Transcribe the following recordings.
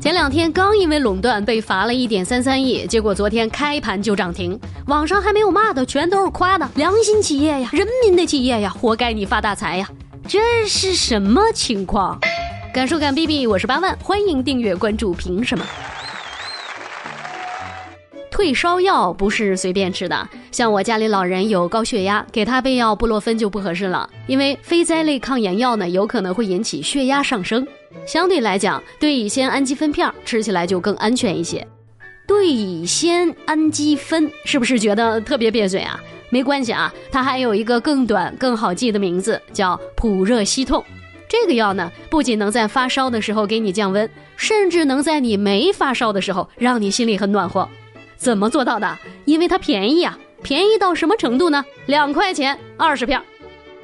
前两天刚因为垄断被罚了一点三三亿，结果昨天开盘就涨停。网上还没有骂的，全都是夸的，良心企业呀，人民的企业呀，活该你发大财呀！这是什么情况？感受感 B B，我是八万，欢迎订阅关注。凭什么？退烧药不是随便吃的，像我家里老人有高血压，给他备药布洛芬就不合适了，因为非甾类抗炎药呢，有可能会引起血压上升。相对来讲，对乙酰氨基酚片吃起来就更安全一些。对乙酰氨基酚是不是觉得特别别嘴啊？没关系啊，它还有一个更短、更好记的名字，叫普热西痛。这个药呢，不仅能在发烧的时候给你降温，甚至能在你没发烧的时候让你心里很暖和。怎么做到的？因为它便宜啊！便宜到什么程度呢？两块钱二十片。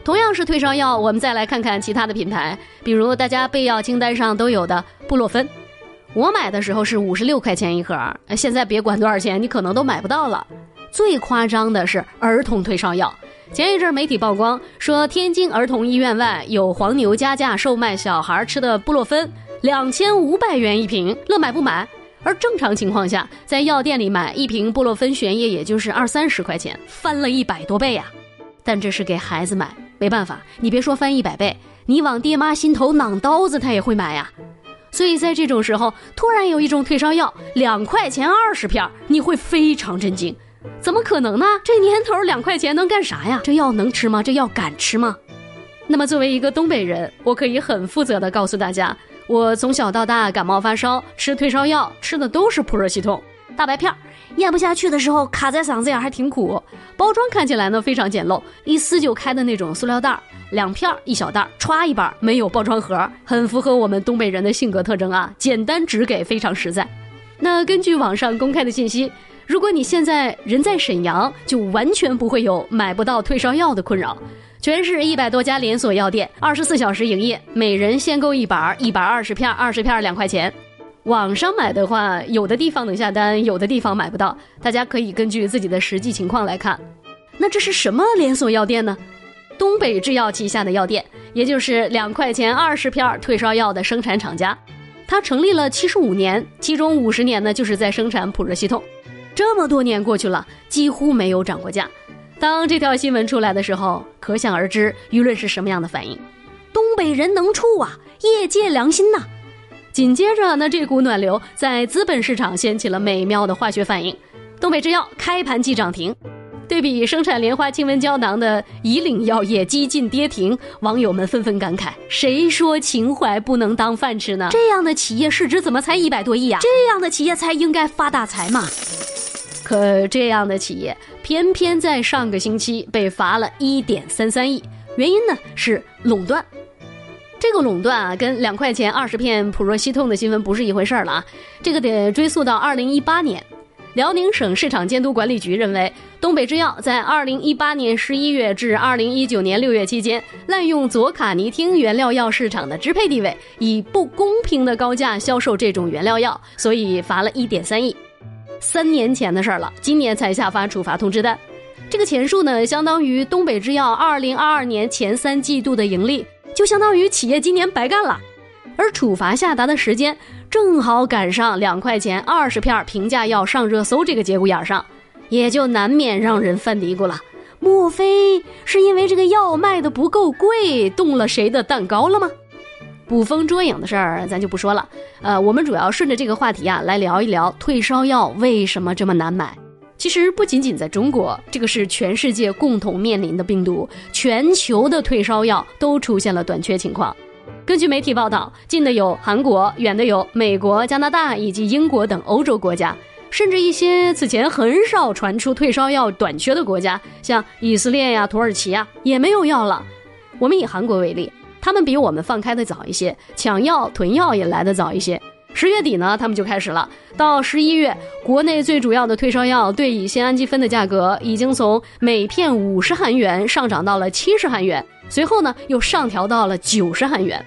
同样是退烧药，我们再来看看其他的品牌，比如大家备药清单上都有的布洛芬，我买的时候是五十六块钱一盒，现在别管多少钱，你可能都买不到了。最夸张的是儿童退烧药，前一阵媒体曝光说天津儿童医院外有黄牛加价售卖小孩吃的布洛芬，两千五百元一瓶，乐买不买？而正常情况下，在药店里买一瓶布洛芬悬液也就是二三十块钱，翻了一百多倍呀！但这是给孩子买。没办法，你别说翻一百倍，你往爹妈心头攮刀子，他也会买呀。所以在这种时候，突然有一种退烧药两块钱二十片，你会非常震惊。怎么可能呢？这年头两块钱能干啥呀？这药能吃吗？这药敢吃吗？那么作为一个东北人，我可以很负责的告诉大家，我从小到大感冒发烧吃退烧药，吃的都是普热息痛大白片儿。咽不下去的时候，卡在嗓子眼还挺苦。包装看起来呢非常简陋，一撕就开的那种塑料袋儿，两片儿一小袋儿，歘一半，没有包装盒，很符合我们东北人的性格特征啊，简单直给，非常实在。那根据网上公开的信息，如果你现在人在沈阳，就完全不会有买不到退烧药的困扰。全市一百多家连锁药店，二十四小时营业，每人限购一板，一百二十片，二十片两块钱。网上买的话，有的地方能下单，有的地方买不到。大家可以根据自己的实际情况来看。那这是什么连锁药店呢？东北制药旗下的药店，也就是两块钱二十片退烧药的生产厂家。它成立了七十五年，其中五十年呢就是在生产普热西痛。这么多年过去了，几乎没有涨过价。当这条新闻出来的时候，可想而知舆论是什么样的反应。东北人能处啊，业界良心呐！紧接着，呢这股暖流在资本市场掀起了美妙的化学反应，东北制药开盘即涨停。对比生产莲花清瘟胶囊的以岭药业几近跌停，网友们纷纷感慨：谁说情怀不能当饭吃呢？这样的企业市值怎么才一百多亿啊？这样的企业才应该发大财嘛！可这样的企业偏偏在上个星期被罚了一点三三亿，原因呢是垄断。这个垄断啊，跟两块钱二十片普若西痛的新闻不是一回事儿了啊！这个得追溯到二零一八年，辽宁省市场监督管理局认为，东北制药在二零一八年十一月至二零一九年六月期间，滥用左卡尼汀原料药市场的支配地位，以不公平的高价销售这种原料药，所以罚了一点三亿。三年前的事儿了，今年才下发处罚通知单，这个钱数呢，相当于东北制药二零二二年前三季度的盈利。就相当于企业今年白干了，而处罚下达的时间正好赶上两块钱二十片平价药上热搜这个节骨眼上，也就难免让人犯嘀咕了：莫非是因为这个药卖的不够贵，动了谁的蛋糕了吗？捕风捉影的事儿咱就不说了，呃，我们主要顺着这个话题啊来聊一聊退烧药为什么这么难买。其实不仅仅在中国，这个是全世界共同面临的病毒，全球的退烧药都出现了短缺情况。根据媒体报道，近的有韩国，远的有美国、加拿大以及英国等欧洲国家，甚至一些此前很少传出退烧药短缺的国家，像以色列呀、土耳其呀，也没有药了。我们以韩国为例，他们比我们放开的早一些，抢药囤药也来得早一些。十月底呢，他们就开始了。到十一月，国内最主要的退烧药对乙酰氨基酚的价格已经从每片五十韩元上涨到了七十韩元，随后呢又上调到了九十韩元。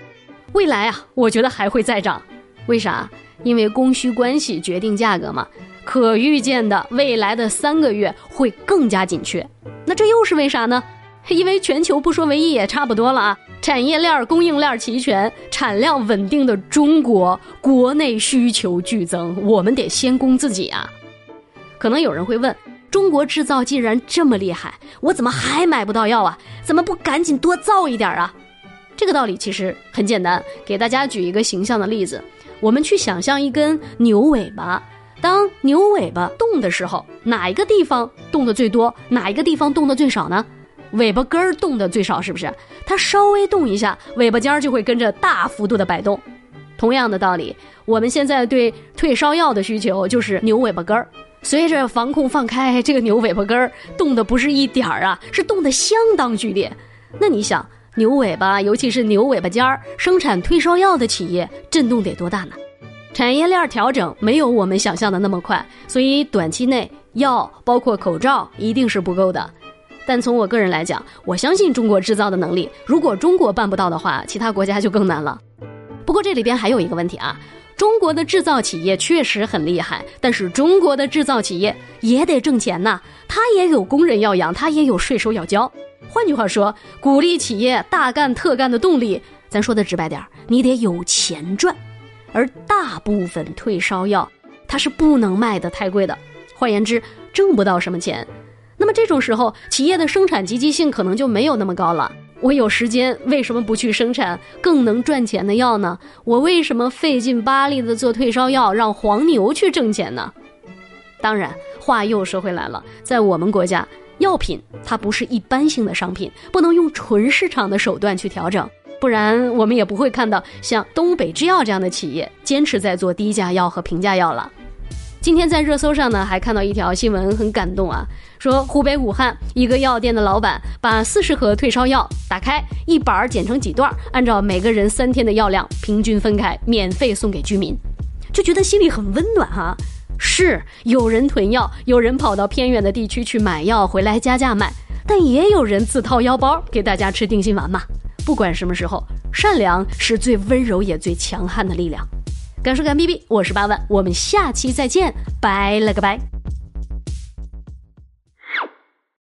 未来啊，我觉得还会再涨。为啥？因为供需关系决定价格嘛。可预见的未来的三个月会更加紧缺。那这又是为啥呢？因为全球不说唯一也差不多了啊。产业链、供应链齐全、产量稳定的中国，国内需求剧增，我们得先攻自己啊！可能有人会问：中国制造既然这么厉害，我怎么还买不到药啊？怎么不赶紧多造一点啊？这个道理其实很简单，给大家举一个形象的例子：我们去想象一根牛尾巴，当牛尾巴动的时候，哪一个地方动的最多，哪一个地方动的最少呢？尾巴根儿动的最少，是不是？它稍微动一下，尾巴尖儿就会跟着大幅度的摆动。同样的道理，我们现在对退烧药的需求就是牛尾巴根儿。随着防控放开，这个牛尾巴根儿动的不是一点儿啊，是动的相当剧烈。那你想，牛尾巴，尤其是牛尾巴尖儿，生产退烧药的企业震动得多大呢？产业链调整没有我们想象的那么快，所以短期内药包括口罩一定是不够的。但从我个人来讲，我相信中国制造的能力。如果中国办不到的话，其他国家就更难了。不过这里边还有一个问题啊，中国的制造企业确实很厉害，但是中国的制造企业也得挣钱呐，他也有工人要养，他也有税收要交。换句话说，鼓励企业大干特干的动力，咱说的直白点你得有钱赚。而大部分退烧药，它是不能卖的太贵的，换言之，挣不到什么钱。那么这种时候，企业的生产积极性可能就没有那么高了。我有时间，为什么不去生产更能赚钱的药呢？我为什么费劲巴力的做退烧药，让黄牛去挣钱呢？当然，话又说回来了，在我们国家，药品它不是一般性的商品，不能用纯市场的手段去调整，不然我们也不会看到像东北制药这样的企业坚持在做低价药和平价药了。今天在热搜上呢，还看到一条新闻，很感动啊。说湖北武汉一个药店的老板把四十盒退烧药打开，一板儿剪成几段，按照每个人三天的药量平均分开，免费送给居民，就觉得心里很温暖哈。是有人囤药，有人跑到偏远的地区去买药回来加价卖，但也有人自掏腰包给大家吃定心丸嘛。不管什么时候，善良是最温柔也最强悍的力量。敢说敢逼逼，我是八万，我们下期再见，拜了个拜。